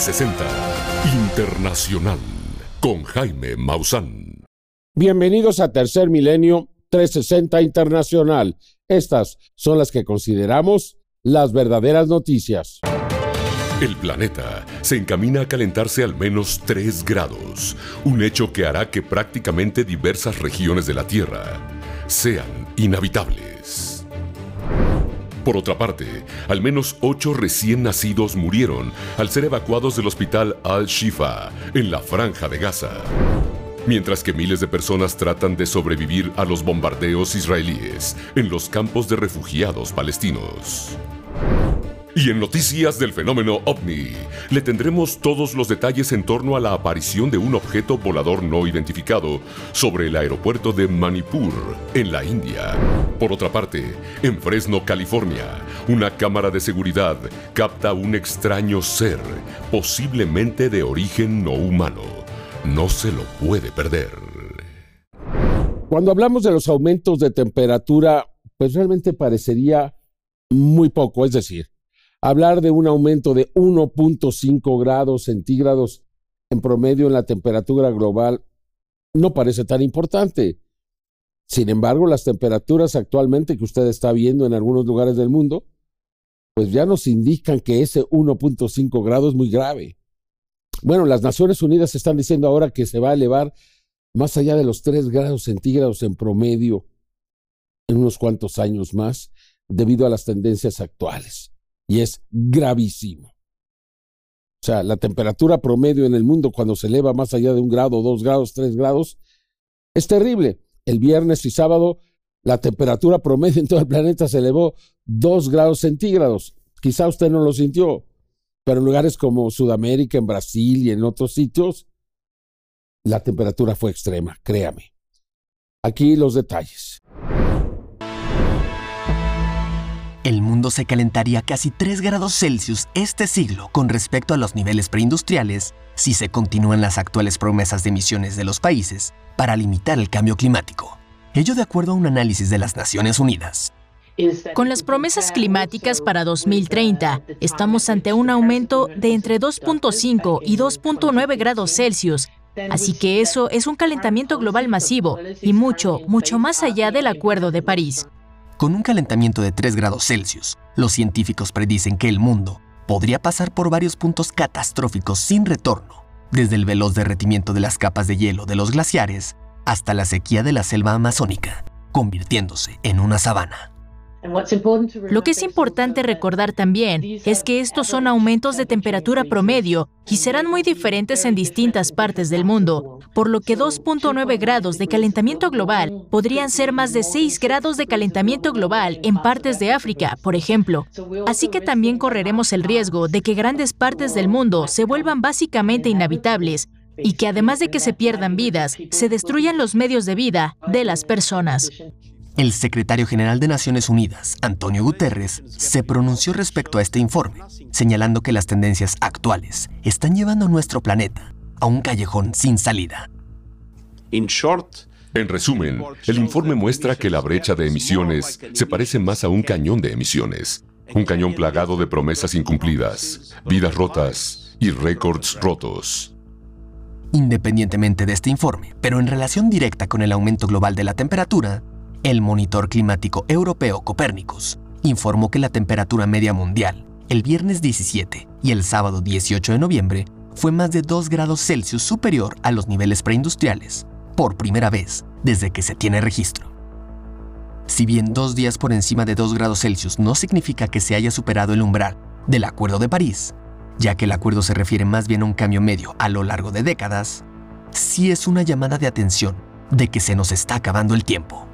Tercer Milenio 360 Internacional con Jaime Maussan. Bienvenidos a Tercer Milenio 360 Internacional. Estas son las que consideramos las verdaderas noticias. El planeta se encamina a calentarse al menos 3 grados, un hecho que hará que prácticamente diversas regiones de la Tierra sean inhabitables. Por otra parte, al menos ocho recién nacidos murieron al ser evacuados del hospital Al-Shifa, en la franja de Gaza. Mientras que miles de personas tratan de sobrevivir a los bombardeos israelíes en los campos de refugiados palestinos. Y en noticias del fenómeno ovni, le tendremos todos los detalles en torno a la aparición de un objeto volador no identificado sobre el aeropuerto de Manipur, en la India. Por otra parte, en Fresno, California, una cámara de seguridad capta un extraño ser, posiblemente de origen no humano. No se lo puede perder. Cuando hablamos de los aumentos de temperatura, pues realmente parecería muy poco, es decir, hablar de un aumento de 1.5 grados centígrados en promedio en la temperatura global no parece tan importante. Sin embargo, las temperaturas actualmente que usted está viendo en algunos lugares del mundo, pues ya nos indican que ese 1.5 grados es muy grave. Bueno, las Naciones Unidas están diciendo ahora que se va a elevar más allá de los 3 grados centígrados en promedio en unos cuantos años más debido a las tendencias actuales y es gravísimo. O sea, la temperatura promedio en el mundo cuando se eleva más allá de un grado, dos grados, tres grados, es terrible. El viernes y sábado la temperatura promedio en todo el planeta se elevó dos grados centígrados. Quizá usted no lo sintió, pero en lugares como Sudamérica, en Brasil y en otros sitios, la temperatura fue extrema, créame. Aquí los detalles. El mundo se calentaría casi 3 grados Celsius este siglo con respecto a los niveles preindustriales si se continúan las actuales promesas de emisiones de los países para limitar el cambio climático. Ello de acuerdo a un análisis de las Naciones Unidas. Con las promesas climáticas para 2030, estamos ante un aumento de entre 2.5 y 2.9 grados Celsius. Así que eso es un calentamiento global masivo y mucho, mucho más allá del Acuerdo de París. Con un calentamiento de 3 grados Celsius, los científicos predicen que el mundo podría pasar por varios puntos catastróficos sin retorno, desde el veloz derretimiento de las capas de hielo de los glaciares hasta la sequía de la selva amazónica, convirtiéndose en una sabana. Lo que es importante recordar también es que estos son aumentos de temperatura promedio y serán muy diferentes en distintas partes del mundo, por lo que 2.9 grados de calentamiento global podrían ser más de 6 grados de calentamiento global en partes de África, por ejemplo. Así que también correremos el riesgo de que grandes partes del mundo se vuelvan básicamente inhabitables y que además de que se pierdan vidas, se destruyan los medios de vida de las personas. El secretario general de Naciones Unidas, Antonio Guterres, se pronunció respecto a este informe, señalando que las tendencias actuales están llevando a nuestro planeta a un callejón sin salida. En resumen, el informe muestra que la brecha de emisiones se parece más a un cañón de emisiones, un cañón plagado de promesas incumplidas, vidas rotas y récords rotos. Independientemente de este informe, pero en relación directa con el aumento global de la temperatura, el monitor climático europeo Copérnicus informó que la temperatura media mundial el viernes 17 y el sábado 18 de noviembre fue más de 2 grados Celsius superior a los niveles preindustriales, por primera vez desde que se tiene registro. Si bien dos días por encima de 2 grados Celsius no significa que se haya superado el umbral del Acuerdo de París, ya que el acuerdo se refiere más bien a un cambio medio a lo largo de décadas, sí es una llamada de atención de que se nos está acabando el tiempo.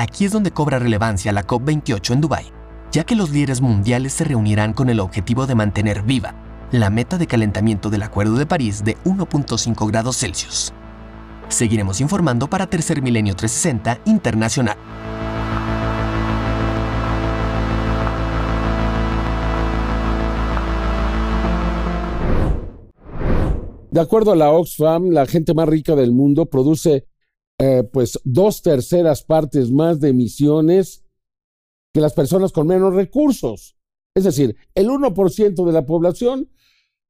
Aquí es donde cobra relevancia la COP28 en Dubái, ya que los líderes mundiales se reunirán con el objetivo de mantener viva la meta de calentamiento del Acuerdo de París de 1.5 grados Celsius. Seguiremos informando para Tercer Milenio 360 Internacional. De acuerdo a la Oxfam, la gente más rica del mundo produce eh, pues dos terceras partes más de emisiones que las personas con menos recursos. Es decir, el 1% de la población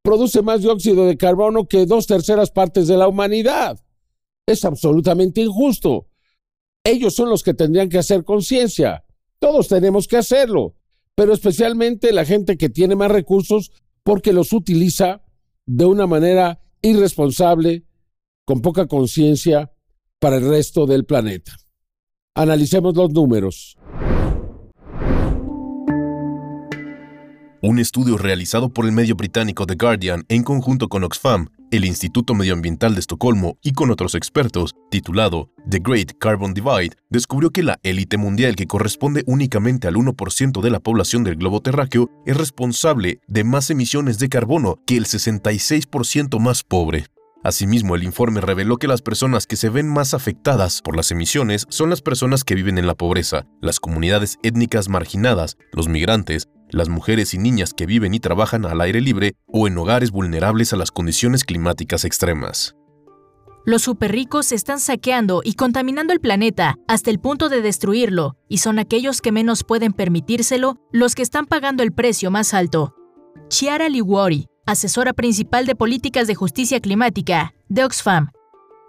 produce más dióxido de carbono que dos terceras partes de la humanidad. Es absolutamente injusto. Ellos son los que tendrían que hacer conciencia. Todos tenemos que hacerlo, pero especialmente la gente que tiene más recursos porque los utiliza de una manera irresponsable, con poca conciencia para el resto del planeta. Analicemos los números. Un estudio realizado por el medio británico The Guardian en conjunto con Oxfam, el Instituto Medioambiental de Estocolmo y con otros expertos, titulado The Great Carbon Divide, descubrió que la élite mundial que corresponde únicamente al 1% de la población del globo terráqueo es responsable de más emisiones de carbono que el 66% más pobre. Asimismo, el informe reveló que las personas que se ven más afectadas por las emisiones son las personas que viven en la pobreza, las comunidades étnicas marginadas, los migrantes, las mujeres y niñas que viven y trabajan al aire libre o en hogares vulnerables a las condiciones climáticas extremas. Los superricos están saqueando y contaminando el planeta hasta el punto de destruirlo, y son aquellos que menos pueden permitírselo los que están pagando el precio más alto. Chiara Liguori, asesora principal de políticas de justicia climática de Oxfam,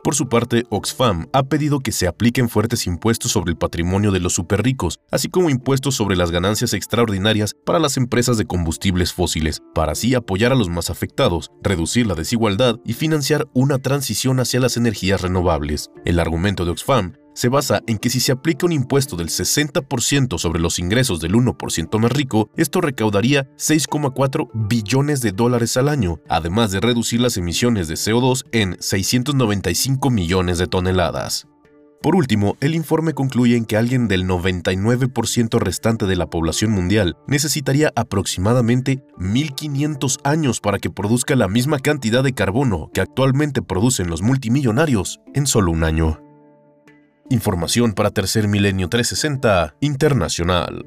por su parte, Oxfam ha pedido que se apliquen fuertes impuestos sobre el patrimonio de los superricos, así como impuestos sobre las ganancias extraordinarias para las empresas de combustibles fósiles, para así apoyar a los más afectados, reducir la desigualdad y financiar una transición hacia las energías renovables. El argumento de Oxfam se basa en que si se aplica un impuesto del 60% sobre los ingresos del 1% más rico, esto recaudaría 6,4 billones de dólares al año, además de reducir las emisiones de CO2 en 695 millones de toneladas. Por último, el informe concluye en que alguien del 99% restante de la población mundial necesitaría aproximadamente 1.500 años para que produzca la misma cantidad de carbono que actualmente producen los multimillonarios en solo un año. Información para Tercer Milenio 360 Internacional.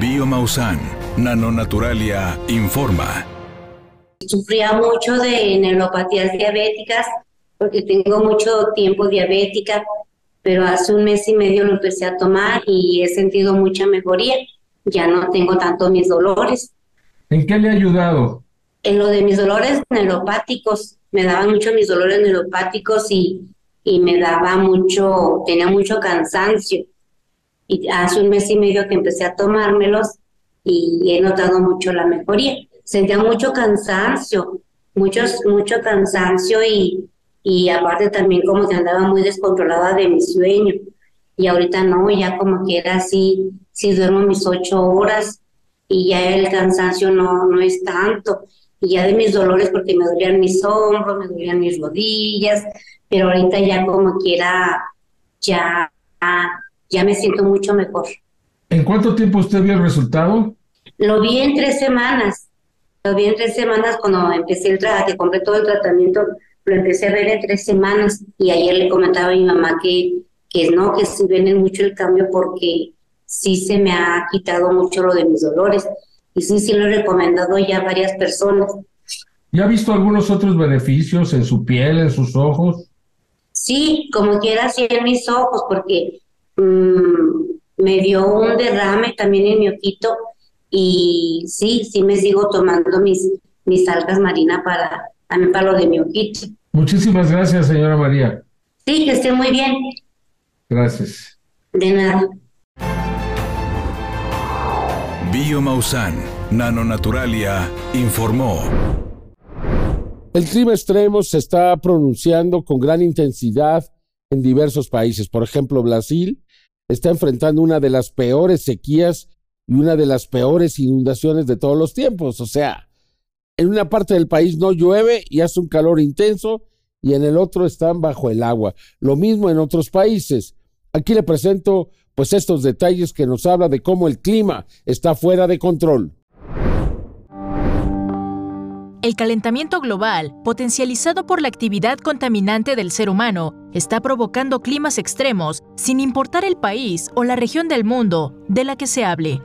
Biomausan, Nanonaturalia, informa. Sufría mucho de neuropatías diabéticas porque tengo mucho tiempo diabética, pero hace un mes y medio lo empecé a tomar y he sentido mucha mejoría. Ya no tengo tanto mis dolores. ¿En qué le ha ayudado? En lo de mis dolores neuropáticos me daban mucho mis dolores neuropáticos y, y me daba mucho, tenía mucho cansancio. Y hace un mes y medio que empecé a tomármelos y he notado mucho la mejoría. Sentía mucho cansancio, mucho cansancio y, y aparte también como que andaba muy descontrolada de mi sueño. Y ahorita no, ya como que era así, si duermo mis ocho horas y ya el cansancio no, no es tanto y ya de mis dolores porque me dolían mis hombros, me dolían mis rodillas, pero ahorita ya como quiera, ya, ya me siento mucho mejor. ¿En cuánto tiempo usted vio el resultado? Lo vi en tres semanas. Lo vi en tres semanas cuando empecé el tratamiento, que compré todo el tratamiento, lo empecé a ver en tres semanas y ayer le comentaba a mi mamá que, que no, que sí viene mucho el cambio porque sí se me ha quitado mucho lo de mis dolores y sí, sí lo he recomendado ya a varias personas. ¿Ya ha visto algunos otros beneficios en su piel, en sus ojos? Sí, como quiera, sí en mis ojos, porque mm, me dio un derrame también en mi ojito y sí, sí me sigo tomando mis, mis algas marinas para, para lo de mi ojito. Muchísimas gracias, señora María. Sí, que esté muy bien. Gracias. De nada. Biomausan, Nanonaturalia, informó. El clima extremo se está pronunciando con gran intensidad en diversos países. Por ejemplo, Brasil está enfrentando una de las peores sequías y una de las peores inundaciones de todos los tiempos. O sea, en una parte del país no llueve y hace un calor intenso y en el otro están bajo el agua. Lo mismo en otros países. Aquí le presento pues estos detalles que nos habla de cómo el clima está fuera de control. El calentamiento global, potencializado por la actividad contaminante del ser humano, está provocando climas extremos sin importar el país o la región del mundo de la que se hable.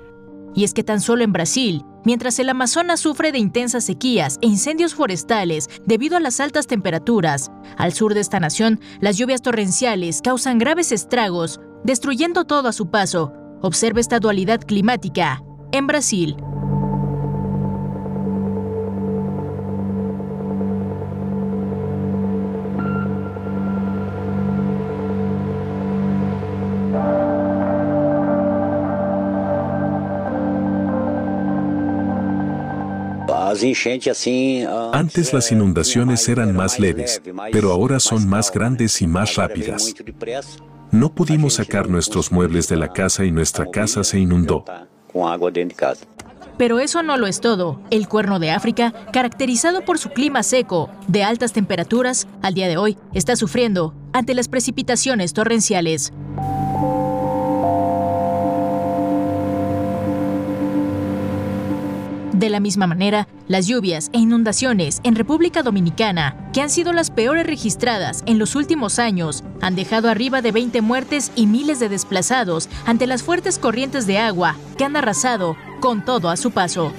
Y es que tan solo en Brasil, mientras el Amazonas sufre de intensas sequías e incendios forestales debido a las altas temperaturas, al sur de esta nación, las lluvias torrenciales causan graves estragos destruyendo todo a su paso. Observa esta dualidad climática en Brasil. Antes las inundaciones eran más leves, pero ahora son más grandes y más rápidas. No pudimos sacar nuestros muebles de la casa y nuestra casa se inundó. Pero eso no lo es todo. El cuerno de África, caracterizado por su clima seco, de altas temperaturas, al día de hoy está sufriendo ante las precipitaciones torrenciales. De la misma manera, las lluvias e inundaciones en República Dominicana, que han sido las peores registradas en los últimos años, han dejado arriba de 20 muertes y miles de desplazados ante las fuertes corrientes de agua que han arrasado con todo a su paso.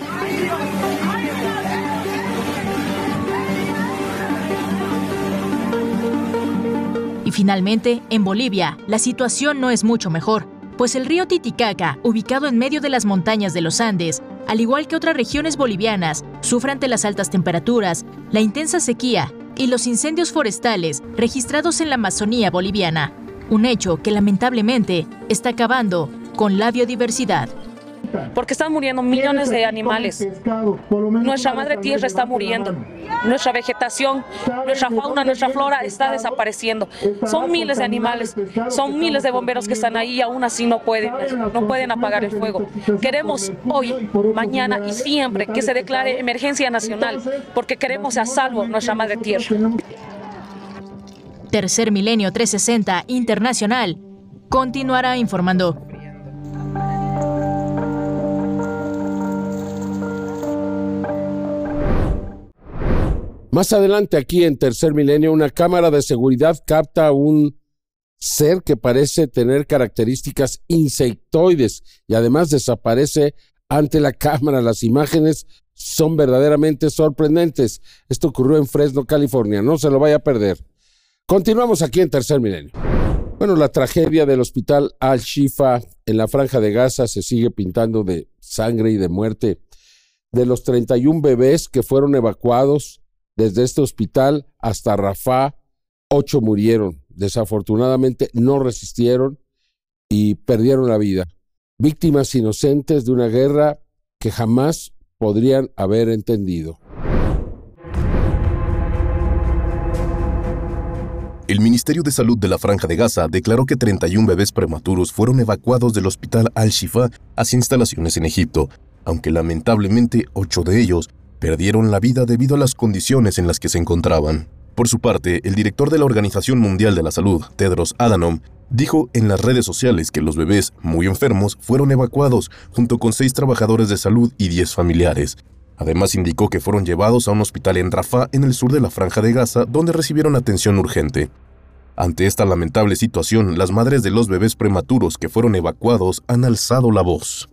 Y finalmente, en Bolivia, la situación no es mucho mejor pues el río Titicaca, ubicado en medio de las montañas de los Andes, al igual que otras regiones bolivianas, sufre ante las altas temperaturas, la intensa sequía y los incendios forestales registrados en la Amazonía boliviana, un hecho que lamentablemente está acabando con la biodiversidad porque están muriendo millones de animales. Nuestra madre tierra está muriendo, nuestra vegetación, nuestra fauna, nuestra flora está desapareciendo. Son miles de animales, son miles de bomberos que están ahí y aún así no pueden, no pueden apagar el fuego. Queremos hoy, mañana y siempre que se declare emergencia nacional, porque queremos a salvo nuestra madre tierra. Tercer Milenio 360 Internacional continuará informando. Más adelante aquí en Tercer Milenio, una cámara de seguridad capta un ser que parece tener características insectoides y además desaparece ante la cámara. Las imágenes son verdaderamente sorprendentes. Esto ocurrió en Fresno, California. No se lo vaya a perder. Continuamos aquí en Tercer Milenio. Bueno, la tragedia del hospital Al-Shifa en la franja de Gaza se sigue pintando de sangre y de muerte. De los 31 bebés que fueron evacuados, desde este hospital hasta Rafah, ocho murieron. Desafortunadamente no resistieron y perdieron la vida. Víctimas inocentes de una guerra que jamás podrían haber entendido. El Ministerio de Salud de la Franja de Gaza declaró que 31 bebés prematuros fueron evacuados del hospital Al-Shifa hacia instalaciones en Egipto, aunque lamentablemente ocho de ellos perdieron la vida debido a las condiciones en las que se encontraban. Por su parte, el director de la Organización Mundial de la Salud, Tedros Adhanom, dijo en las redes sociales que los bebés muy enfermos fueron evacuados junto con seis trabajadores de salud y diez familiares. Además indicó que fueron llevados a un hospital en Rafah, en el sur de la franja de Gaza, donde recibieron atención urgente. Ante esta lamentable situación, las madres de los bebés prematuros que fueron evacuados han alzado la voz.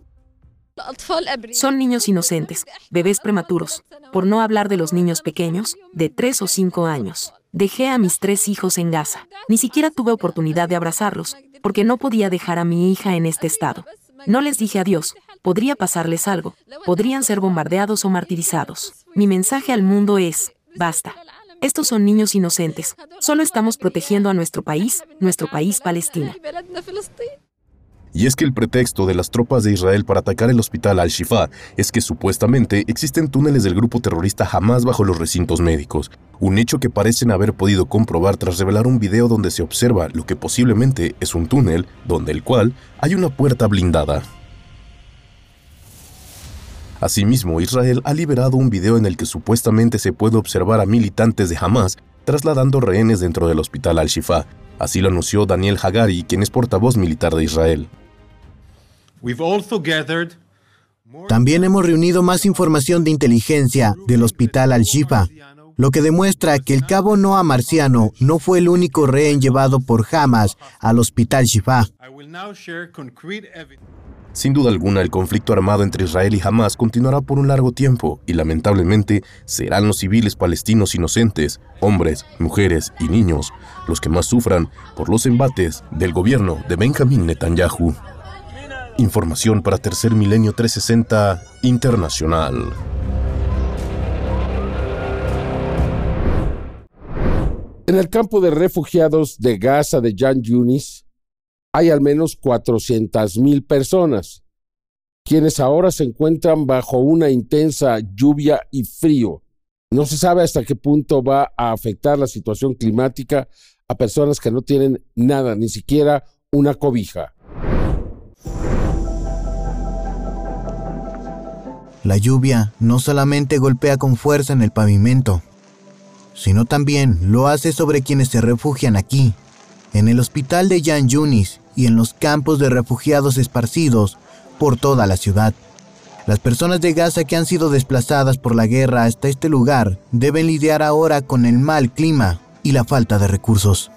Son niños inocentes, bebés prematuros, por no hablar de los niños pequeños, de 3 o 5 años. Dejé a mis tres hijos en Gaza. Ni siquiera tuve oportunidad de abrazarlos, porque no podía dejar a mi hija en este estado. No les dije adiós, podría pasarles algo, podrían ser bombardeados o martirizados. Mi mensaje al mundo es, basta. Estos son niños inocentes. Solo estamos protegiendo a nuestro país, nuestro país Palestina. Y es que el pretexto de las tropas de Israel para atacar el hospital Al-Shifa es que supuestamente existen túneles del grupo terrorista Hamas bajo los recintos médicos, un hecho que parecen haber podido comprobar tras revelar un video donde se observa lo que posiblemente es un túnel, donde el cual hay una puerta blindada. Asimismo, Israel ha liberado un video en el que supuestamente se puede observar a militantes de Hamas trasladando rehenes dentro del hospital Al-Shifa. Así lo anunció Daniel Hagari, quien es portavoz militar de Israel. También hemos reunido más información de inteligencia del hospital Al-Shifa, lo que demuestra que el cabo Noah Marciano no fue el único rehén llevado por Hamas al hospital Shifa. Sin duda alguna, el conflicto armado entre Israel y Hamas continuará por un largo tiempo y lamentablemente serán los civiles palestinos inocentes, hombres, mujeres y niños, los que más sufran por los embates del gobierno de Benjamín Netanyahu. Información para Tercer Milenio 360 Internacional. En el campo de refugiados de Gaza de Jan Yunis hay al menos 400.000 personas, quienes ahora se encuentran bajo una intensa lluvia y frío. No se sabe hasta qué punto va a afectar la situación climática a personas que no tienen nada, ni siquiera una cobija. La lluvia no solamente golpea con fuerza en el pavimento, sino también lo hace sobre quienes se refugian aquí, en el hospital de Jan Yunis y en los campos de refugiados esparcidos por toda la ciudad. Las personas de Gaza que han sido desplazadas por la guerra hasta este lugar deben lidiar ahora con el mal clima y la falta de recursos.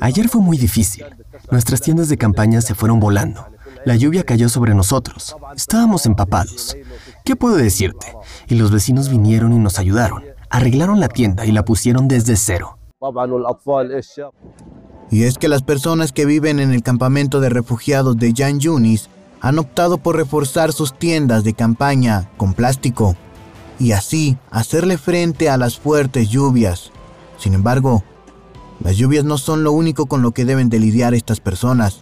Ayer fue muy difícil. Nuestras tiendas de campaña se fueron volando. La lluvia cayó sobre nosotros. Estábamos empapados. ¿Qué puedo decirte? Y los vecinos vinieron y nos ayudaron. Arreglaron la tienda y la pusieron desde cero. Y es que las personas que viven en el campamento de refugiados de Jan Yunis han optado por reforzar sus tiendas de campaña con plástico y así hacerle frente a las fuertes lluvias. Sin embargo, las lluvias no son lo único con lo que deben de lidiar estas personas,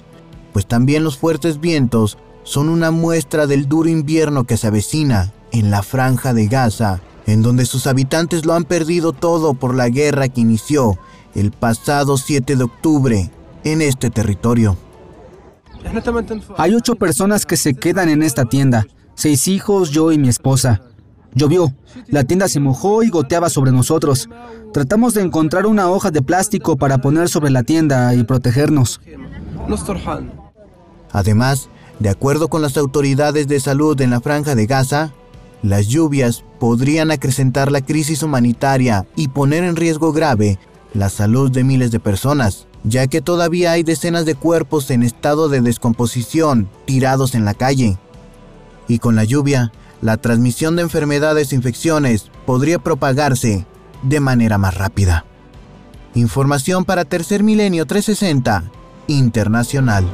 pues también los fuertes vientos son una muestra del duro invierno que se avecina en la franja de Gaza en donde sus habitantes lo han perdido todo por la guerra que inició el pasado 7 de octubre en este territorio. Hay ocho personas que se quedan en esta tienda, seis hijos, yo y mi esposa. Llovió, la tienda se mojó y goteaba sobre nosotros. Tratamos de encontrar una hoja de plástico para poner sobre la tienda y protegernos. Además, de acuerdo con las autoridades de salud en la franja de Gaza, las lluvias podrían acrecentar la crisis humanitaria y poner en riesgo grave la salud de miles de personas, ya que todavía hay decenas de cuerpos en estado de descomposición tirados en la calle. Y con la lluvia, la transmisión de enfermedades e infecciones podría propagarse de manera más rápida. Información para Tercer Milenio 360 Internacional.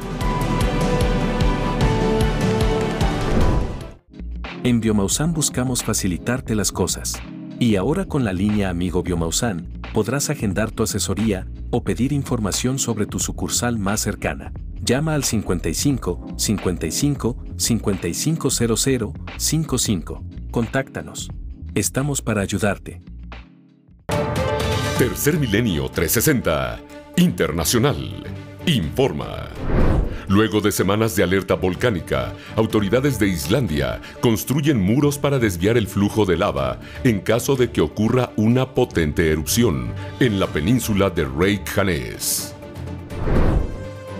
En Biomausan buscamos facilitarte las cosas. Y ahora con la línea Amigo Biomausan, podrás agendar tu asesoría o pedir información sobre tu sucursal más cercana. Llama al 55 55 5500 55. Contáctanos. Estamos para ayudarte. Tercer Milenio 360 Internacional informa. Luego de semanas de alerta volcánica, autoridades de Islandia construyen muros para desviar el flujo de lava en caso de que ocurra una potente erupción en la península de Reykjanes.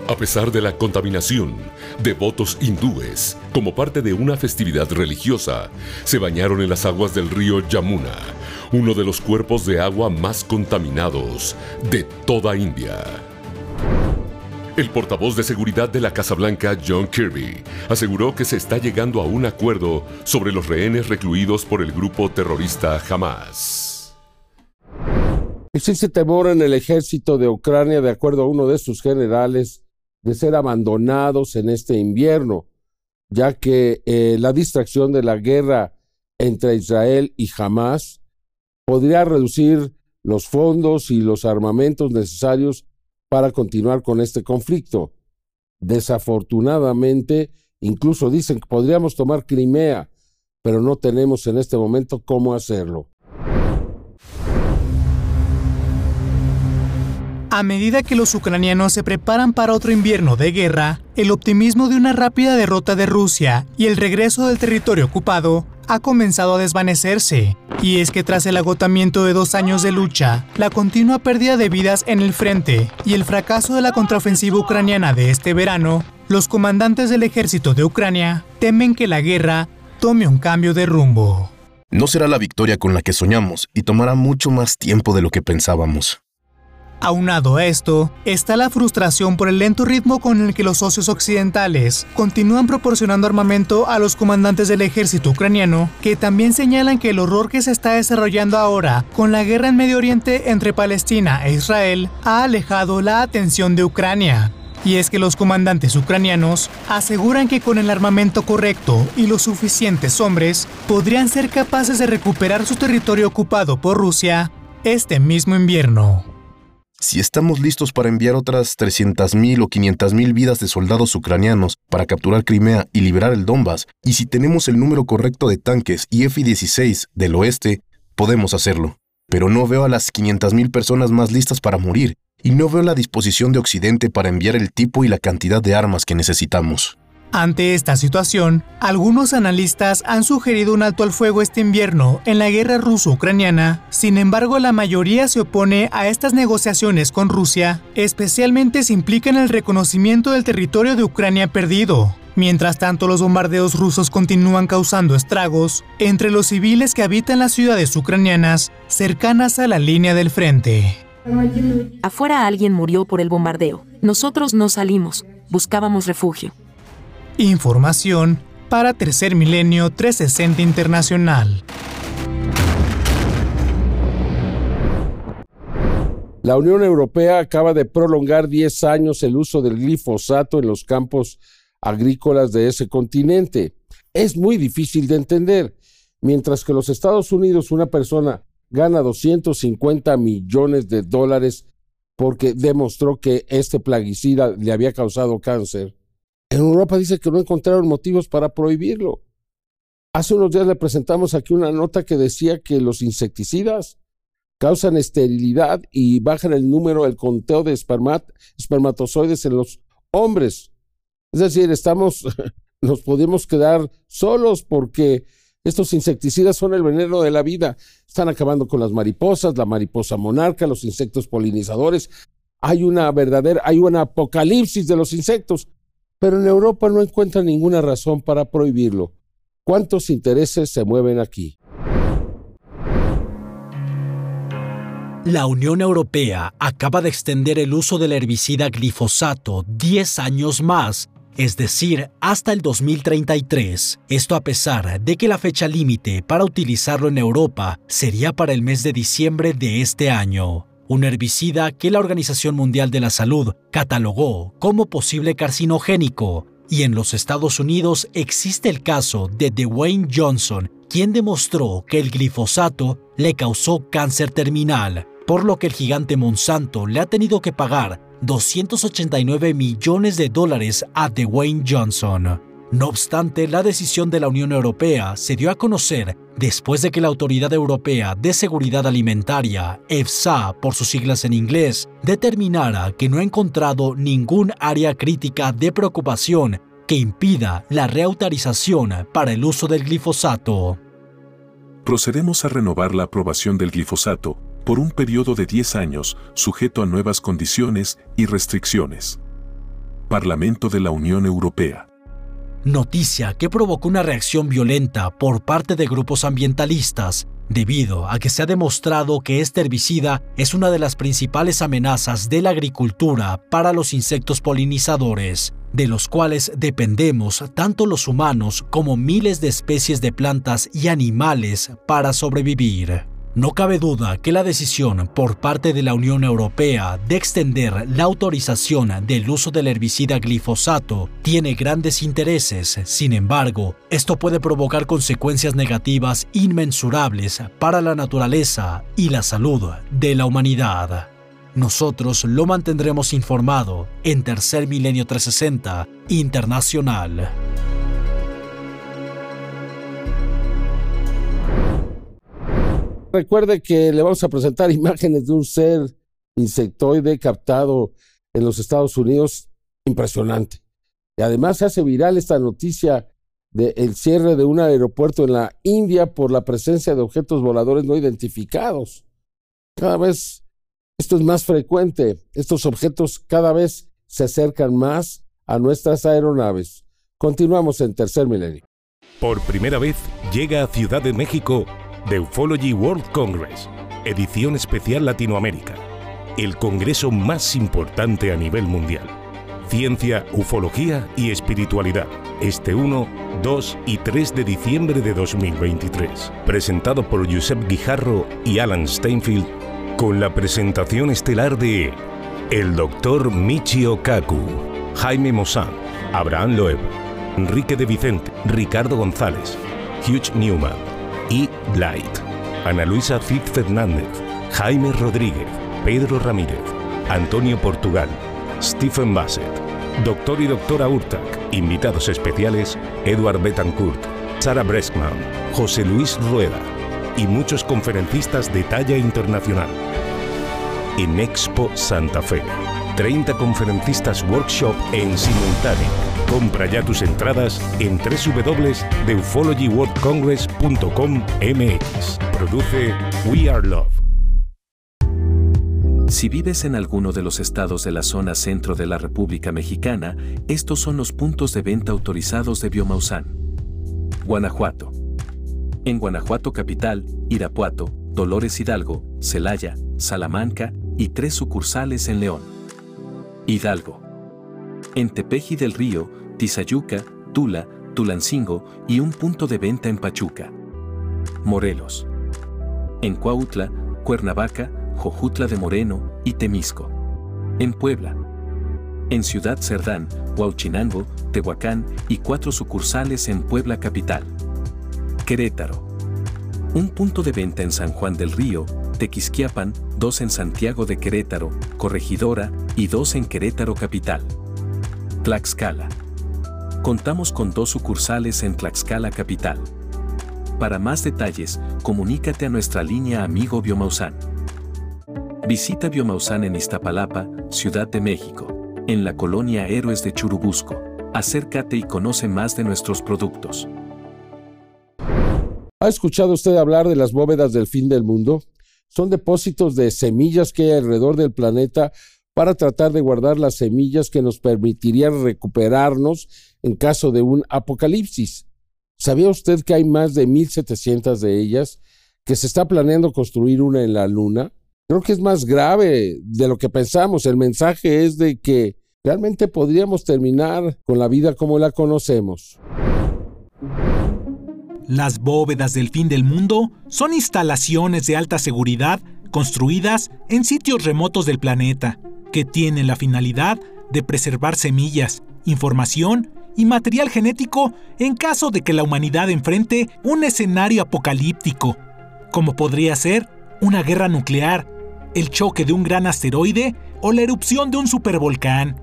A pesar de la contaminación, devotos hindúes, como parte de una festividad religiosa, se bañaron en las aguas del río Yamuna, uno de los cuerpos de agua más contaminados de toda India. El portavoz de seguridad de la Casa Blanca, John Kirby, aseguró que se está llegando a un acuerdo sobre los rehenes recluidos por el grupo terrorista Hamas. Existe temor en el ejército de Ucrania, de acuerdo a uno de sus generales, de ser abandonados en este invierno, ya que eh, la distracción de la guerra entre Israel y Hamas podría reducir los fondos y los armamentos necesarios para continuar con este conflicto. Desafortunadamente, incluso dicen que podríamos tomar Crimea, pero no tenemos en este momento cómo hacerlo. A medida que los ucranianos se preparan para otro invierno de guerra, el optimismo de una rápida derrota de Rusia y el regreso del territorio ocupado ha comenzado a desvanecerse. Y es que tras el agotamiento de dos años de lucha, la continua pérdida de vidas en el frente y el fracaso de la contraofensiva ucraniana de este verano, los comandantes del ejército de Ucrania temen que la guerra tome un cambio de rumbo. No será la victoria con la que soñamos y tomará mucho más tiempo de lo que pensábamos. Aunado a esto, está la frustración por el lento ritmo con el que los socios occidentales continúan proporcionando armamento a los comandantes del ejército ucraniano, que también señalan que el horror que se está desarrollando ahora con la guerra en Medio Oriente entre Palestina e Israel ha alejado la atención de Ucrania. Y es que los comandantes ucranianos aseguran que con el armamento correcto y los suficientes hombres podrían ser capaces de recuperar su territorio ocupado por Rusia este mismo invierno. Si estamos listos para enviar otras 300.000 o 500.000 vidas de soldados ucranianos para capturar Crimea y liberar el Donbass, y si tenemos el número correcto de tanques y F-16 del oeste, podemos hacerlo. Pero no veo a las 500.000 personas más listas para morir, y no veo la disposición de Occidente para enviar el tipo y la cantidad de armas que necesitamos. Ante esta situación, algunos analistas han sugerido un alto al fuego este invierno en la guerra ruso-ucraniana. Sin embargo, la mayoría se opone a estas negociaciones con Rusia, especialmente si implican el reconocimiento del territorio de Ucrania perdido. Mientras tanto, los bombardeos rusos continúan causando estragos entre los civiles que habitan las ciudades ucranianas cercanas a la línea del frente. Afuera alguien murió por el bombardeo. Nosotros no salimos, buscábamos refugio. Información para Tercer Milenio 360 Internacional. La Unión Europea acaba de prolongar 10 años el uso del glifosato en los campos agrícolas de ese continente. Es muy difícil de entender. Mientras que los Estados Unidos una persona gana 250 millones de dólares porque demostró que este plaguicida le había causado cáncer, en Europa dice que no encontraron motivos para prohibirlo. Hace unos días le presentamos aquí una nota que decía que los insecticidas causan esterilidad y bajan el número, el conteo de espermatozoides en los hombres. Es decir, estamos, nos podemos quedar solos porque estos insecticidas son el veneno de la vida. Están acabando con las mariposas, la mariposa monarca, los insectos polinizadores. Hay una verdadera, hay un apocalipsis de los insectos pero en Europa no encuentra ninguna razón para prohibirlo. ¿Cuántos intereses se mueven aquí? La Unión Europea acaba de extender el uso del herbicida glifosato 10 años más, es decir, hasta el 2033. Esto a pesar de que la fecha límite para utilizarlo en Europa sería para el mes de diciembre de este año un herbicida que la Organización Mundial de la Salud catalogó como posible carcinogénico, y en los Estados Unidos existe el caso de Dwayne Johnson, quien demostró que el glifosato le causó cáncer terminal, por lo que el gigante Monsanto le ha tenido que pagar 289 millones de dólares a Dwayne Johnson. No obstante, la decisión de la Unión Europea se dio a conocer después de que la Autoridad Europea de Seguridad Alimentaria, EFSA por sus siglas en inglés, determinara que no ha encontrado ningún área crítica de preocupación que impida la reautorización para el uso del glifosato. Procedemos a renovar la aprobación del glifosato por un periodo de 10 años sujeto a nuevas condiciones y restricciones. Parlamento de la Unión Europea noticia que provocó una reacción violenta por parte de grupos ambientalistas, debido a que se ha demostrado que este herbicida es una de las principales amenazas de la agricultura para los insectos polinizadores, de los cuales dependemos tanto los humanos como miles de especies de plantas y animales para sobrevivir. No cabe duda que la decisión por parte de la Unión Europea de extender la autorización del uso del herbicida glifosato tiene grandes intereses, sin embargo, esto puede provocar consecuencias negativas inmensurables para la naturaleza y la salud de la humanidad. Nosotros lo mantendremos informado en Tercer Milenio 360 Internacional. Recuerde que le vamos a presentar imágenes de un ser insectoide captado en los Estados Unidos impresionante. Y además se hace viral esta noticia del cierre de un aeropuerto en la India por la presencia de objetos voladores no identificados. Cada vez esto es más frecuente. Estos objetos cada vez se acercan más a nuestras aeronaves. Continuamos en Tercer Milenio. Por primera vez llega a Ciudad de México The Ufology World Congress, edición especial Latinoamérica. el congreso más importante a nivel mundial. Ciencia, Ufología y Espiritualidad. Este 1, 2 y 3 de diciembre de 2023. Presentado por Josep Guijarro y Alan Steinfield con la presentación estelar de el Dr. Michio Kaku, Jaime Mossan, Abraham Loeb, Enrique de Vicente, Ricardo González, Hugh Newman y Light, Ana Luisa Fitz Fernández, Jaime Rodríguez, Pedro Ramírez, Antonio Portugal, Stephen Bassett, Doctor y Doctora Urtac, invitados especiales Edward Betancourt, Sara Breskman, José Luis Rueda y muchos conferencistas de talla internacional. En Expo Santa Fe, 30 conferencistas workshop en simultáneo. Compra ya tus entradas en www.ufologyworldcongress.com MX. Produce We Are Love. Si vives en alguno de los estados de la zona centro de la República Mexicana, estos son los puntos de venta autorizados de Biomausan. Guanajuato. En Guanajuato capital, Irapuato, Dolores Hidalgo, Celaya, Salamanca y tres sucursales en León. Hidalgo. En Tepeji del Río, Tizayuca, Tula, Tulancingo y un punto de venta en Pachuca. Morelos. En Cuautla, Cuernavaca, Jojutla de Moreno y Temisco. En Puebla. En Ciudad Cerdán, Huauchinango, Tehuacán y cuatro sucursales en Puebla Capital. Querétaro. Un punto de venta en San Juan del Río, Tequisquiapan, dos en Santiago de Querétaro, Corregidora y dos en Querétaro Capital. Tlaxcala. Contamos con dos sucursales en Tlaxcala Capital. Para más detalles, comunícate a nuestra línea Amigo Biomausan. Visita Biomausan en Iztapalapa, Ciudad de México, en la colonia Héroes de Churubusco. Acércate y conoce más de nuestros productos. ¿Ha escuchado usted hablar de las bóvedas del fin del mundo? Son depósitos de semillas que hay alrededor del planeta para tratar de guardar las semillas que nos permitirían recuperarnos en caso de un apocalipsis. ¿Sabía usted que hay más de 1.700 de ellas? ¿Que se está planeando construir una en la Luna? Creo que es más grave de lo que pensamos. El mensaje es de que realmente podríamos terminar con la vida como la conocemos. Las bóvedas del fin del mundo son instalaciones de alta seguridad construidas en sitios remotos del planeta, que tienen la finalidad de preservar semillas, información y material genético en caso de que la humanidad enfrente un escenario apocalíptico, como podría ser una guerra nuclear, el choque de un gran asteroide o la erupción de un supervolcán.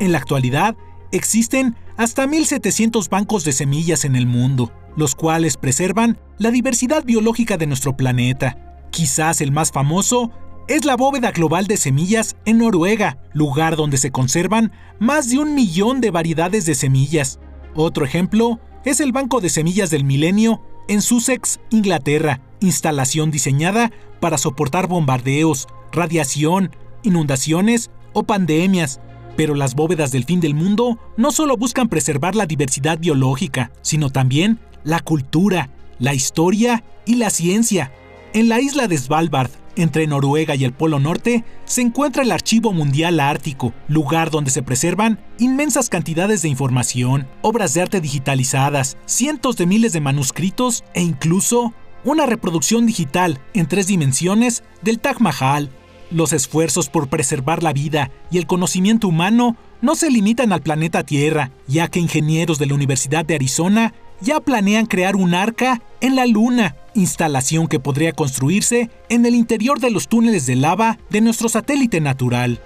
En la actualidad, existen hasta 1.700 bancos de semillas en el mundo, los cuales preservan la diversidad biológica de nuestro planeta. Quizás el más famoso es la bóveda global de semillas en Noruega, lugar donde se conservan más de un millón de variedades de semillas. Otro ejemplo es el Banco de Semillas del Milenio en Sussex, Inglaterra, instalación diseñada para soportar bombardeos, radiación, inundaciones o pandemias. Pero las bóvedas del fin del mundo no solo buscan preservar la diversidad biológica, sino también la cultura, la historia y la ciencia. En la isla de Svalbard, entre Noruega y el Polo Norte, se encuentra el Archivo Mundial Ártico, lugar donde se preservan inmensas cantidades de información, obras de arte digitalizadas, cientos de miles de manuscritos e incluso una reproducción digital en tres dimensiones del Taj Mahal. Los esfuerzos por preservar la vida y el conocimiento humano no se limitan al planeta Tierra, ya que ingenieros de la Universidad de Arizona ya planean crear un arca en la Luna, instalación que podría construirse en el interior de los túneles de lava de nuestro satélite natural.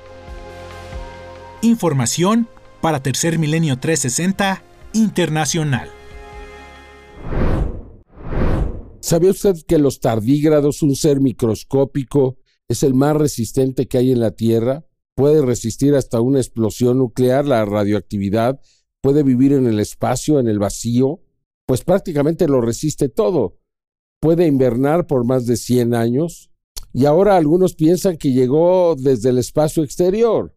Información para Tercer Milenio 360 Internacional. ¿Sabía usted que los tardígrados, un ser microscópico, es el más resistente que hay en la Tierra? Puede resistir hasta una explosión nuclear, la radioactividad, puede vivir en el espacio, en el vacío, pues prácticamente lo resiste todo. Puede invernar por más de 100 años y ahora algunos piensan que llegó desde el espacio exterior,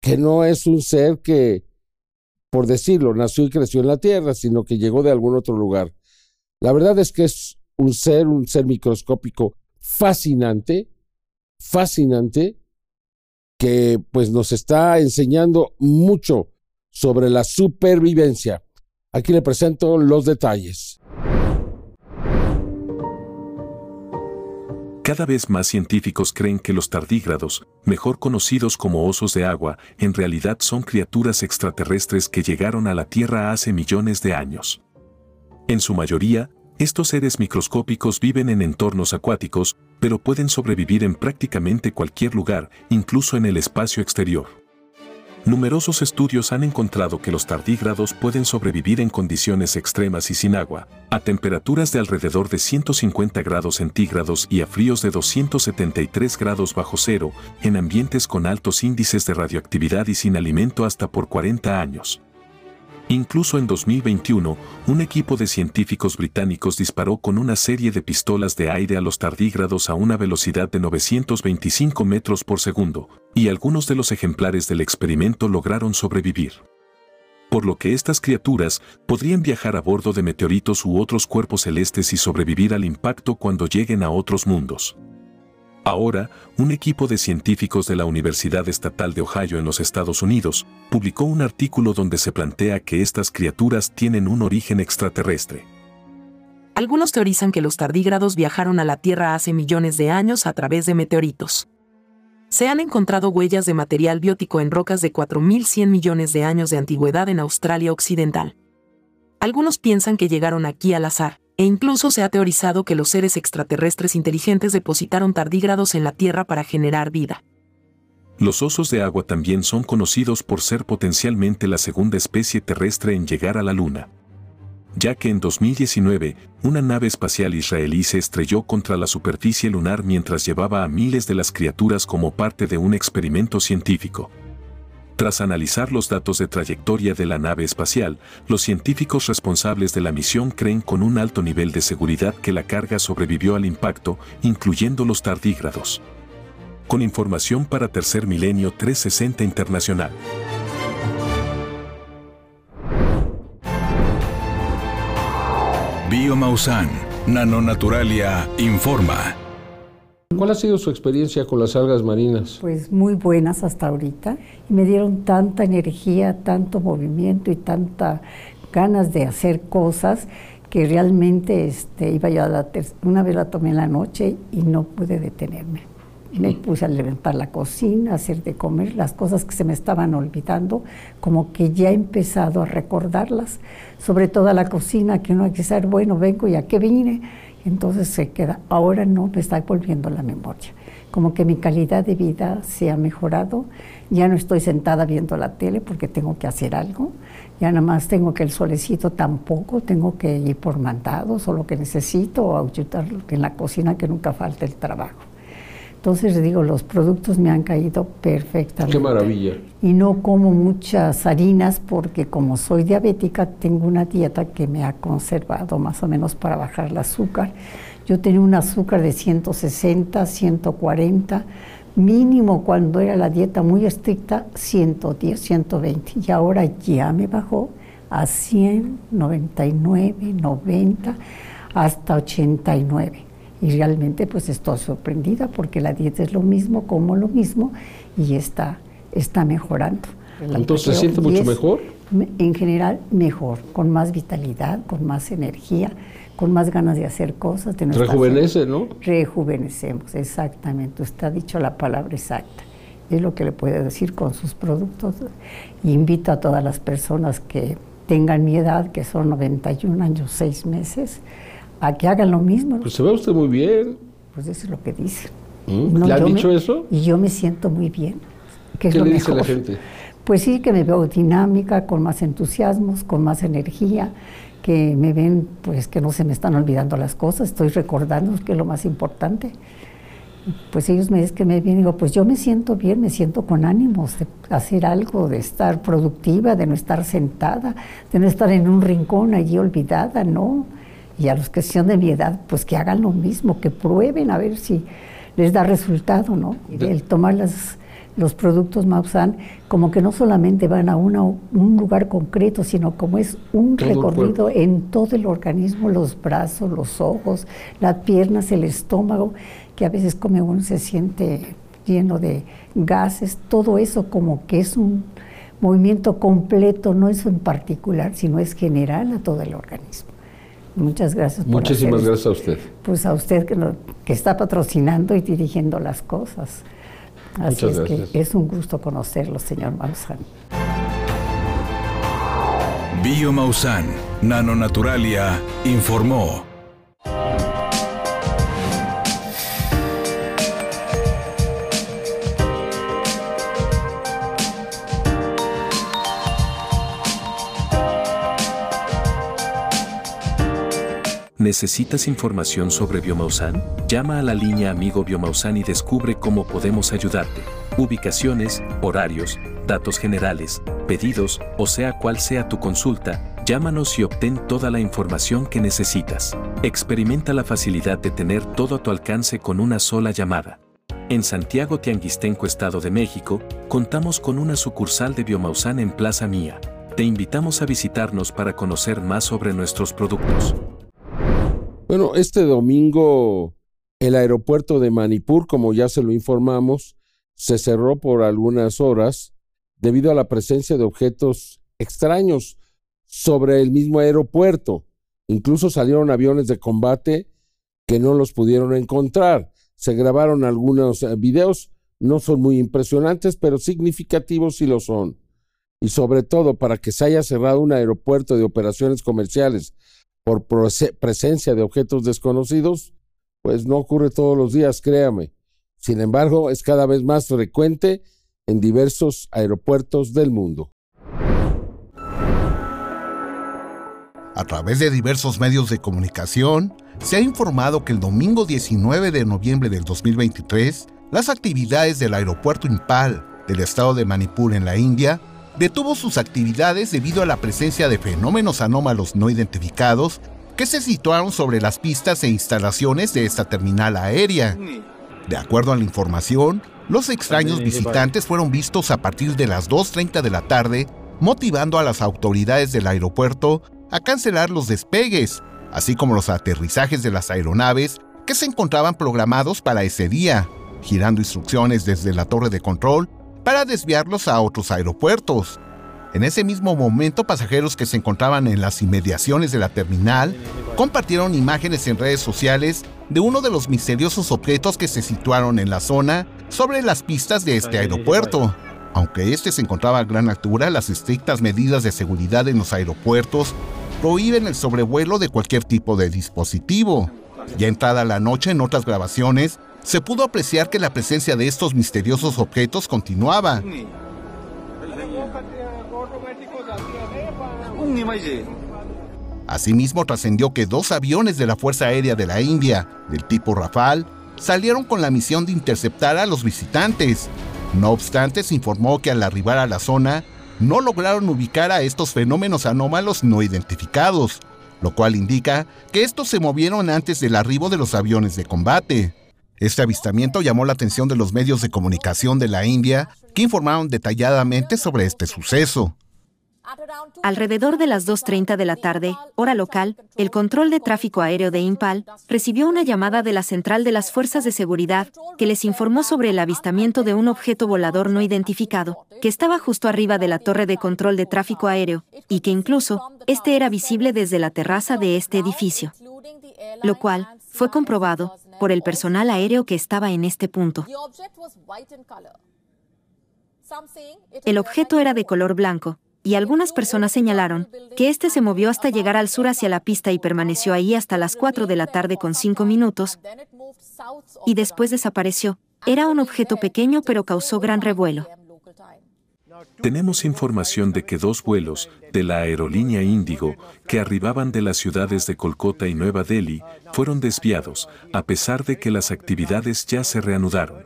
que no es un ser que, por decirlo, nació y creció en la Tierra, sino que llegó de algún otro lugar. La verdad es que es un ser, un ser microscópico fascinante, fascinante, que pues nos está enseñando mucho sobre la supervivencia. Aquí le presento los detalles. Cada vez más científicos creen que los tardígrados, mejor conocidos como osos de agua, en realidad son criaturas extraterrestres que llegaron a la Tierra hace millones de años. En su mayoría, estos seres microscópicos viven en entornos acuáticos, pero pueden sobrevivir en prácticamente cualquier lugar, incluso en el espacio exterior. Numerosos estudios han encontrado que los tardígrados pueden sobrevivir en condiciones extremas y sin agua, a temperaturas de alrededor de 150 grados centígrados y a fríos de 273 grados bajo cero, en ambientes con altos índices de radioactividad y sin alimento hasta por 40 años. Incluso en 2021, un equipo de científicos británicos disparó con una serie de pistolas de aire a los tardígrados a una velocidad de 925 metros por segundo, y algunos de los ejemplares del experimento lograron sobrevivir. Por lo que estas criaturas podrían viajar a bordo de meteoritos u otros cuerpos celestes y sobrevivir al impacto cuando lleguen a otros mundos. Ahora, un equipo de científicos de la Universidad Estatal de Ohio en los Estados Unidos publicó un artículo donde se plantea que estas criaturas tienen un origen extraterrestre. Algunos teorizan que los tardígrados viajaron a la Tierra hace millones de años a través de meteoritos. Se han encontrado huellas de material biótico en rocas de 4.100 millones de años de antigüedad en Australia Occidental. Algunos piensan que llegaron aquí al azar, e incluso se ha teorizado que los seres extraterrestres inteligentes depositaron tardígrados en la Tierra para generar vida. Los osos de agua también son conocidos por ser potencialmente la segunda especie terrestre en llegar a la Luna. Ya que en 2019, una nave espacial israelí se estrelló contra la superficie lunar mientras llevaba a miles de las criaturas como parte de un experimento científico. Tras analizar los datos de trayectoria de la nave espacial, los científicos responsables de la misión creen con un alto nivel de seguridad que la carga sobrevivió al impacto, incluyendo los tardígrados. Con información para Tercer Milenio 360 Internacional. Biomausan, Nanonaturalia, informa. ¿Cuál ha sido su experiencia con las algas marinas? Pues muy buenas hasta ahorita. Me dieron tanta energía, tanto movimiento y tanta ganas de hacer cosas que realmente este, iba yo a la una vez la tomé en la noche y no pude detenerme. Me puse a levantar la cocina, a hacer de comer, las cosas que se me estaban olvidando, como que ya he empezado a recordarlas, sobre todo la cocina, que uno hay que saber, bueno, vengo y a qué vine, entonces se queda, ahora no me está volviendo la memoria. Como que mi calidad de vida se ha mejorado, ya no estoy sentada viendo la tele porque tengo que hacer algo, ya nada más tengo que el solecito tampoco, tengo que ir por mandados o lo que necesito o ayudar en la cocina que nunca falta el trabajo. Entonces digo, los productos me han caído perfectamente. Qué maravilla. Y no como muchas harinas porque como soy diabética tengo una dieta que me ha conservado más o menos para bajar el azúcar. Yo tenía un azúcar de 160, 140, mínimo cuando era la dieta muy estricta, 110, 120. Y ahora ya me bajó a 100, 99, 90, hasta 89 y realmente pues estoy sorprendida porque la dieta es lo mismo, como lo mismo y está, está mejorando. Entonces se siente mucho mejor. En general mejor, con más vitalidad, con más energía, con más ganas de hacer cosas. De Rejuvenece, ¿no? Rejuvenecemos, exactamente. Usted ha dicho la palabra exacta. Es lo que le puede decir con sus productos. invito a todas las personas que tengan mi edad, que son 91 años, 6 meses, a que hagan lo mismo. Pues se ve usted muy bien. Pues eso es lo que dice. ¿Mm? ¿Le han dicho eso? Y yo me siento muy bien. ¿Qué le dice la gente? Pues sí, que me veo dinámica, con más entusiasmos, con más energía, que me ven, pues que no se me están olvidando las cosas, estoy recordando que es lo más importante. Pues ellos me dicen que me bien, digo, pues yo me siento bien, me siento con ánimos de hacer algo, de estar productiva, de no estar sentada, de no estar en un rincón allí olvidada, no y a los que son de mi edad, pues que hagan lo mismo, que prueben a ver si les da resultado, ¿no? El tomar las, los productos Mausan como que no solamente van a una, un lugar concreto, sino como es un recorrido en todo el organismo, los brazos, los ojos, las piernas, el estómago, que a veces como uno se siente lleno de gases, todo eso como que es un movimiento completo, no es en particular, sino es general a todo el organismo. Muchas gracias. Por Muchísimas gracias a usted. Pues a usted que, que está patrocinando y dirigiendo las cosas. Así es que es un gusto conocerlo, señor Maussan. Bio Maussan, Nanonaturalia, informó. ¿Necesitas información sobre Biomausan? Llama a la línea Amigo Biomausan y descubre cómo podemos ayudarte. Ubicaciones, horarios, datos generales, pedidos, o sea cual sea tu consulta, llámanos y obtén toda la información que necesitas. Experimenta la facilidad de tener todo a tu alcance con una sola llamada. En Santiago Tianguistenco, Estado de México, contamos con una sucursal de Biomausan en Plaza Mía. Te invitamos a visitarnos para conocer más sobre nuestros productos. Bueno, este domingo el aeropuerto de Manipur, como ya se lo informamos, se cerró por algunas horas debido a la presencia de objetos extraños sobre el mismo aeropuerto. Incluso salieron aviones de combate que no los pudieron encontrar. Se grabaron algunos eh, videos, no son muy impresionantes, pero significativos sí lo son. Y sobre todo, para que se haya cerrado un aeropuerto de operaciones comerciales por presencia de objetos desconocidos, pues no ocurre todos los días, créame. Sin embargo, es cada vez más frecuente en diversos aeropuertos del mundo. A través de diversos medios de comunicación, se ha informado que el domingo 19 de noviembre del 2023, las actividades del aeropuerto Impal del estado de Manipur en la India detuvo sus actividades debido a la presencia de fenómenos anómalos no identificados que se situaron sobre las pistas e instalaciones de esta terminal aérea. De acuerdo a la información, los extraños visitantes fueron vistos a partir de las 2.30 de la tarde, motivando a las autoridades del aeropuerto a cancelar los despegues, así como los aterrizajes de las aeronaves que se encontraban programados para ese día, girando instrucciones desde la torre de control para desviarlos a otros aeropuertos. En ese mismo momento, pasajeros que se encontraban en las inmediaciones de la terminal compartieron imágenes en redes sociales de uno de los misteriosos objetos que se situaron en la zona sobre las pistas de este aeropuerto. Aunque este se encontraba a gran altura, las estrictas medidas de seguridad en los aeropuertos prohíben el sobrevuelo de cualquier tipo de dispositivo. Ya entrada la noche en otras grabaciones, se pudo apreciar que la presencia de estos misteriosos objetos continuaba. Asimismo, trascendió que dos aviones de la Fuerza Aérea de la India, del tipo Rafale, salieron con la misión de interceptar a los visitantes. No obstante, se informó que al arribar a la zona, no lograron ubicar a estos fenómenos anómalos no identificados, lo cual indica que estos se movieron antes del arribo de los aviones de combate. Este avistamiento llamó la atención de los medios de comunicación de la India, que informaron detalladamente sobre este suceso. Alrededor de las 2.30 de la tarde, hora local, el control de tráfico aéreo de Impal recibió una llamada de la central de las fuerzas de seguridad que les informó sobre el avistamiento de un objeto volador no identificado que estaba justo arriba de la torre de control de tráfico aéreo y que incluso este era visible desde la terraza de este edificio, lo cual fue comprobado por el personal aéreo que estaba en este punto. El objeto era de color blanco, y algunas personas señalaron que este se movió hasta llegar al sur hacia la pista y permaneció ahí hasta las 4 de la tarde con 5 minutos, y después desapareció. Era un objeto pequeño pero causó gran revuelo. Tenemos información de que dos vuelos de la aerolínea Índigo que arribaban de las ciudades de Kolkata y Nueva Delhi fueron desviados, a pesar de que las actividades ya se reanudaron.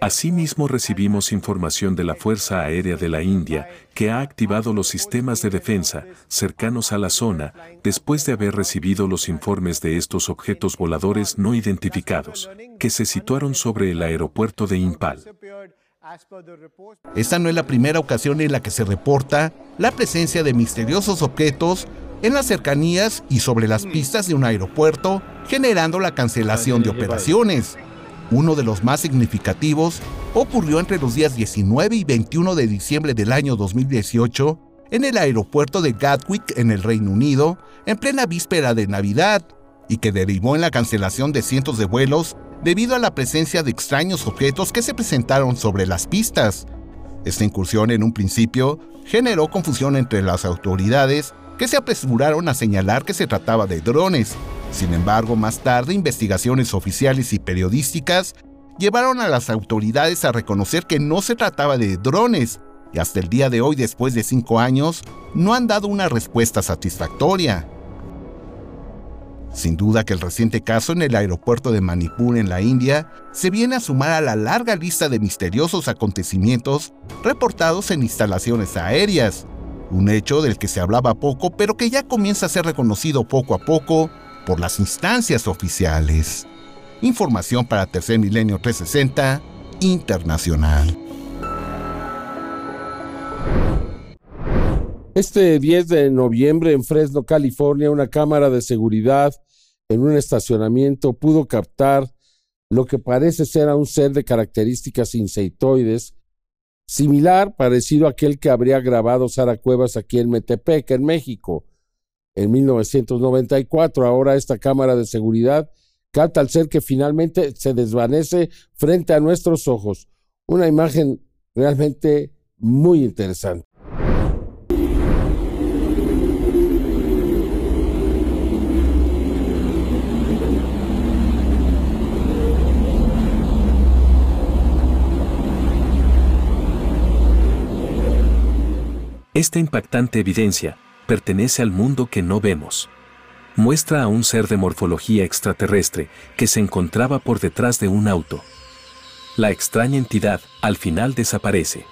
Asimismo recibimos información de la Fuerza Aérea de la India que ha activado los sistemas de defensa cercanos a la zona después de haber recibido los informes de estos objetos voladores no identificados que se situaron sobre el aeropuerto de Impal. Esta no es la primera ocasión en la que se reporta la presencia de misteriosos objetos en las cercanías y sobre las pistas de un aeropuerto, generando la cancelación de operaciones. Uno de los más significativos ocurrió entre los días 19 y 21 de diciembre del año 2018 en el aeropuerto de Gatwick en el Reino Unido, en plena víspera de Navidad, y que derivó en la cancelación de cientos de vuelos debido a la presencia de extraños objetos que se presentaron sobre las pistas. Esta incursión en un principio generó confusión entre las autoridades que se apresuraron a señalar que se trataba de drones. Sin embargo, más tarde investigaciones oficiales y periodísticas llevaron a las autoridades a reconocer que no se trataba de drones, y hasta el día de hoy, después de cinco años, no han dado una respuesta satisfactoria. Sin duda que el reciente caso en el aeropuerto de Manipur en la India se viene a sumar a la larga lista de misteriosos acontecimientos reportados en instalaciones aéreas, un hecho del que se hablaba poco pero que ya comienza a ser reconocido poco a poco por las instancias oficiales. Información para Tercer Milenio 360 Internacional. Este 10 de noviembre en Fresno, California, una cámara de seguridad en un estacionamiento pudo captar lo que parece ser a un ser de características insectoides, similar, parecido a aquel que habría grabado Sara Cuevas aquí en Metepec, en México, en 1994. Ahora esta cámara de seguridad capta al ser que finalmente se desvanece frente a nuestros ojos. Una imagen realmente muy interesante. Esta impactante evidencia pertenece al mundo que no vemos. Muestra a un ser de morfología extraterrestre que se encontraba por detrás de un auto. La extraña entidad al final desaparece.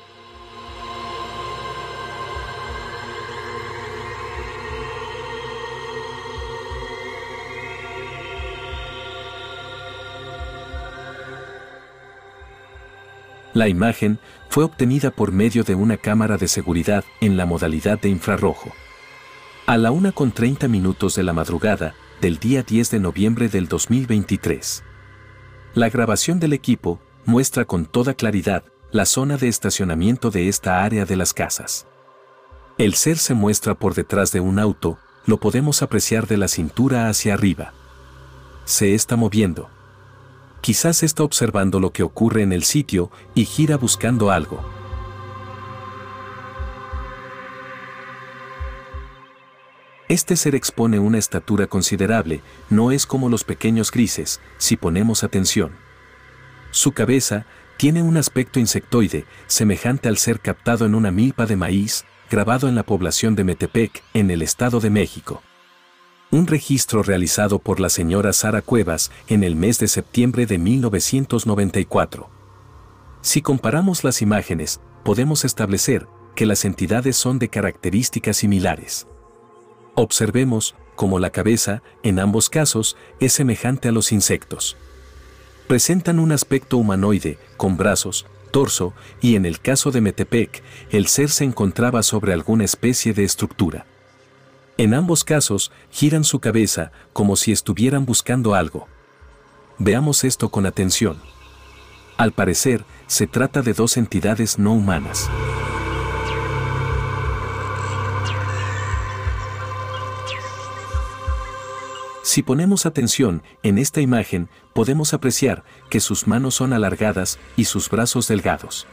La imagen fue obtenida por medio de una cámara de seguridad en la modalidad de infrarrojo. A la una con 30 minutos de la madrugada del día 10 de noviembre del 2023. La grabación del equipo muestra con toda claridad la zona de estacionamiento de esta área de las casas. El ser se muestra por detrás de un auto, lo podemos apreciar de la cintura hacia arriba. Se está moviendo. Quizás está observando lo que ocurre en el sitio y gira buscando algo. Este ser expone una estatura considerable, no es como los pequeños grises, si ponemos atención. Su cabeza tiene un aspecto insectoide, semejante al ser captado en una milpa de maíz, grabado en la población de Metepec, en el Estado de México un registro realizado por la señora Sara Cuevas en el mes de septiembre de 1994. Si comparamos las imágenes, podemos establecer que las entidades son de características similares. Observemos cómo la cabeza, en ambos casos, es semejante a los insectos. Presentan un aspecto humanoide, con brazos, torso, y en el caso de Metepec, el ser se encontraba sobre alguna especie de estructura. En ambos casos, giran su cabeza como si estuvieran buscando algo. Veamos esto con atención. Al parecer, se trata de dos entidades no humanas. Si ponemos atención en esta imagen, podemos apreciar que sus manos son alargadas y sus brazos delgados.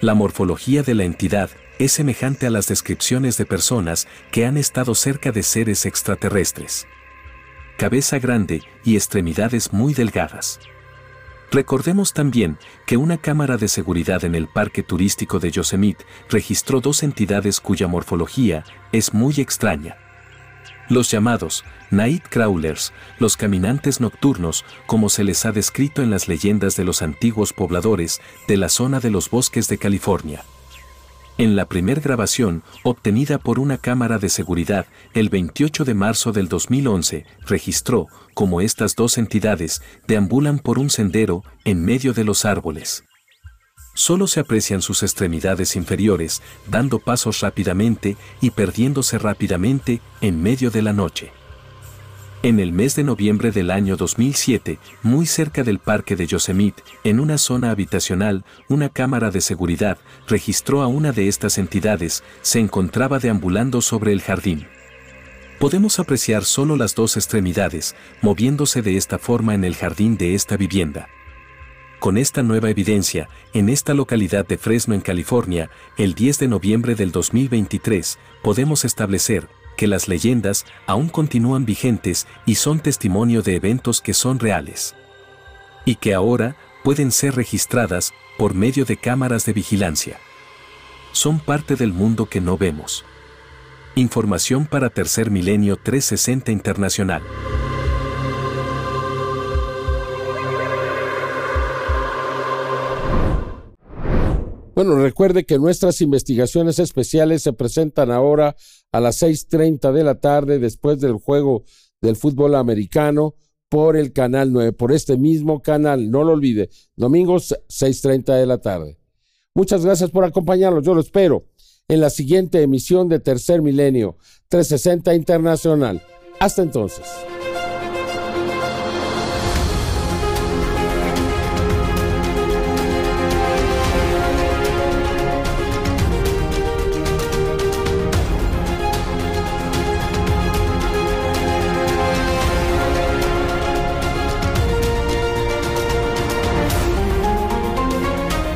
La morfología de la entidad es semejante a las descripciones de personas que han estado cerca de seres extraterrestres. Cabeza grande y extremidades muy delgadas. Recordemos también que una cámara de seguridad en el parque turístico de Yosemite registró dos entidades cuya morfología es muy extraña. Los llamados night crawlers, los caminantes nocturnos, como se les ha descrito en las leyendas de los antiguos pobladores de la zona de los bosques de California. En la primer grabación, obtenida por una cámara de seguridad el 28 de marzo del 2011, registró cómo estas dos entidades deambulan por un sendero en medio de los árboles. Solo se aprecian sus extremidades inferiores, dando pasos rápidamente y perdiéndose rápidamente en medio de la noche. En el mes de noviembre del año 2007, muy cerca del parque de Yosemite, en una zona habitacional, una cámara de seguridad registró a una de estas entidades, se encontraba deambulando sobre el jardín. Podemos apreciar solo las dos extremidades, moviéndose de esta forma en el jardín de esta vivienda. Con esta nueva evidencia, en esta localidad de Fresno, en California, el 10 de noviembre del 2023, podemos establecer que las leyendas aún continúan vigentes y son testimonio de eventos que son reales. Y que ahora pueden ser registradas por medio de cámaras de vigilancia. Son parte del mundo que no vemos. Información para Tercer Milenio 360 Internacional. Bueno, recuerde que nuestras investigaciones especiales se presentan ahora a las 6.30 de la tarde después del juego del fútbol americano por el canal 9, por este mismo canal, no lo olvide, domingos 6.30 de la tarde. Muchas gracias por acompañarnos, yo lo espero en la siguiente emisión de Tercer Milenio 360 Internacional. Hasta entonces.